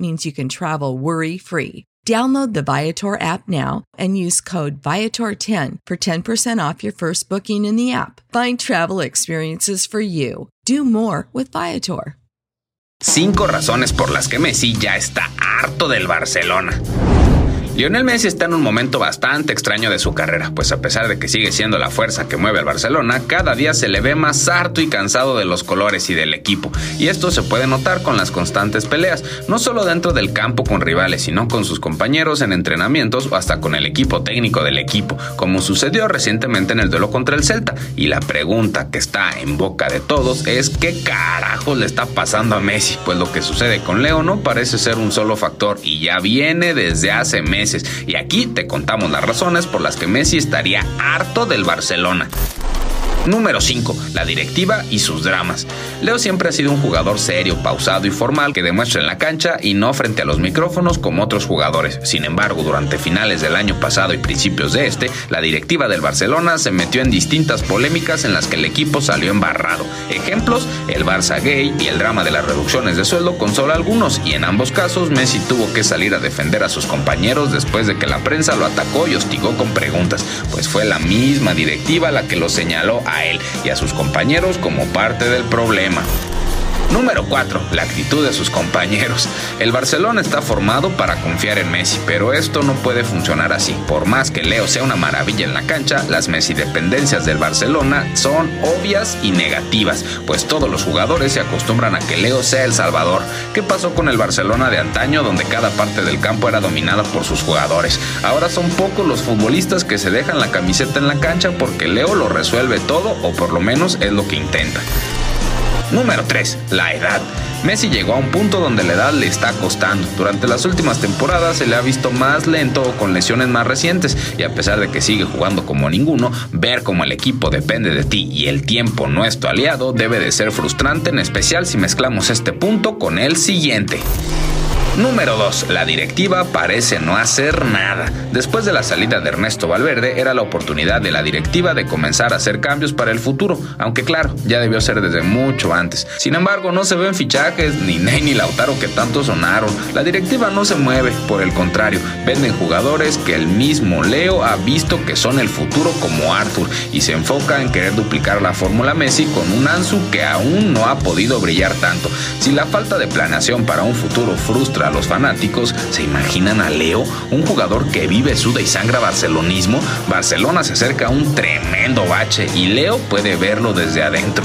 means you can travel worry free. Download the Viator app now and use code Viator10 for 10% off your first booking in the app. Find travel experiences for you. Do more with Viator. Cinco razones por las que Messi ya está harto del Barcelona. Lionel Messi está en un momento bastante extraño de su carrera, pues a pesar de que sigue siendo la fuerza que mueve al Barcelona, cada día se le ve más harto y cansado de los colores y del equipo, y esto se puede notar con las constantes peleas, no solo dentro del campo con rivales, sino con sus compañeros en entrenamientos o hasta con el equipo técnico del equipo, como sucedió recientemente en el duelo contra el Celta. Y la pregunta que está en boca de todos es qué carajo le está pasando a Messi, pues lo que sucede con Leo no parece ser un solo factor y ya viene desde hace meses y aquí te contamos las razones por las que Messi estaría harto del Barcelona. Número 5. La directiva y sus dramas. Leo siempre ha sido un jugador serio, pausado y formal que demuestra en la cancha y no frente a los micrófonos como otros jugadores. Sin embargo, durante finales del año pasado y principios de este, la directiva del Barcelona se metió en distintas polémicas en las que el equipo salió embarrado. Ejemplos, el Barça gay y el drama de las reducciones de sueldo con solo algunos, y en ambos casos Messi tuvo que salir a defender a sus compañeros después de que la prensa lo atacó y hostigó con preguntas, pues fue la misma directiva la que lo señaló a él y a sus compañeros como parte del problema. Número 4. La actitud de sus compañeros. El Barcelona está formado para confiar en Messi, pero esto no puede funcionar así. Por más que Leo sea una maravilla en la cancha, las Messi dependencias del Barcelona son obvias y negativas, pues todos los jugadores se acostumbran a que Leo sea el salvador. ¿Qué pasó con el Barcelona de antaño donde cada parte del campo era dominada por sus jugadores? Ahora son pocos los futbolistas que se dejan la camiseta en la cancha porque Leo lo resuelve todo o por lo menos es lo que intenta. Número 3. La edad. Messi llegó a un punto donde la edad le está costando. Durante las últimas temporadas se le ha visto más lento o con lesiones más recientes y a pesar de que sigue jugando como ninguno, ver cómo el equipo depende de ti y el tiempo no es tu aliado debe de ser frustrante, en especial si mezclamos este punto con el siguiente. Número 2. La directiva parece no hacer nada. Después de la salida de Ernesto Valverde, era la oportunidad de la directiva de comenzar a hacer cambios para el futuro, aunque claro, ya debió ser desde mucho antes. Sin embargo, no se ven fichajes, ni Ney ni Lautaro que tanto sonaron. La directiva no se mueve, por el contrario, venden jugadores que el mismo Leo ha visto que son el futuro como Arthur y se enfoca en querer duplicar la fórmula Messi con un Ansu que aún no ha podido brillar tanto. Si la falta de planeación para un futuro frustra a los fanáticos, ¿se imaginan a Leo, un jugador que vive, suda y sangra barcelonismo? Barcelona se acerca a un tremendo bache y Leo puede verlo desde adentro.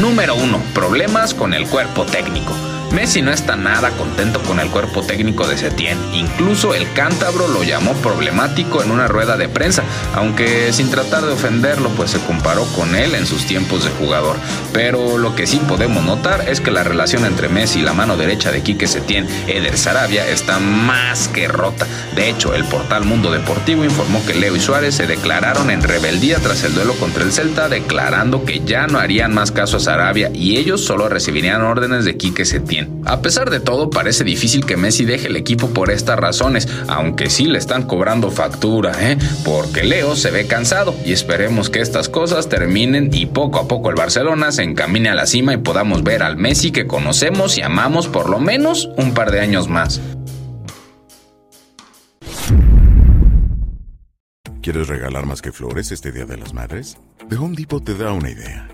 Número 1. Problemas con el cuerpo técnico. Messi no está nada contento con el cuerpo técnico de Setién. Incluso el cántabro lo llamó problemático en una rueda de prensa, aunque sin tratar de ofenderlo, pues se comparó con él en sus tiempos de jugador. Pero lo que sí podemos notar es que la relación entre Messi y la mano derecha de Quique Setién, Eder Sarabia, está más que rota. De hecho, el portal Mundo Deportivo informó que Leo y Suárez se declararon en rebeldía tras el duelo contra el Celta, declarando que ya no harían más caso a Sarabia y ellos solo recibirían órdenes de Quique Setién. A pesar de todo, parece difícil que Messi deje el equipo por estas razones, aunque sí le están cobrando factura, ¿eh? porque Leo se ve cansado y esperemos que estas cosas terminen y poco a poco el Barcelona se encamine a la cima y podamos ver al Messi que conocemos y amamos por lo menos un par de años más. ¿Quieres regalar más que flores este Día de las Madres? The Home Depot te da una idea.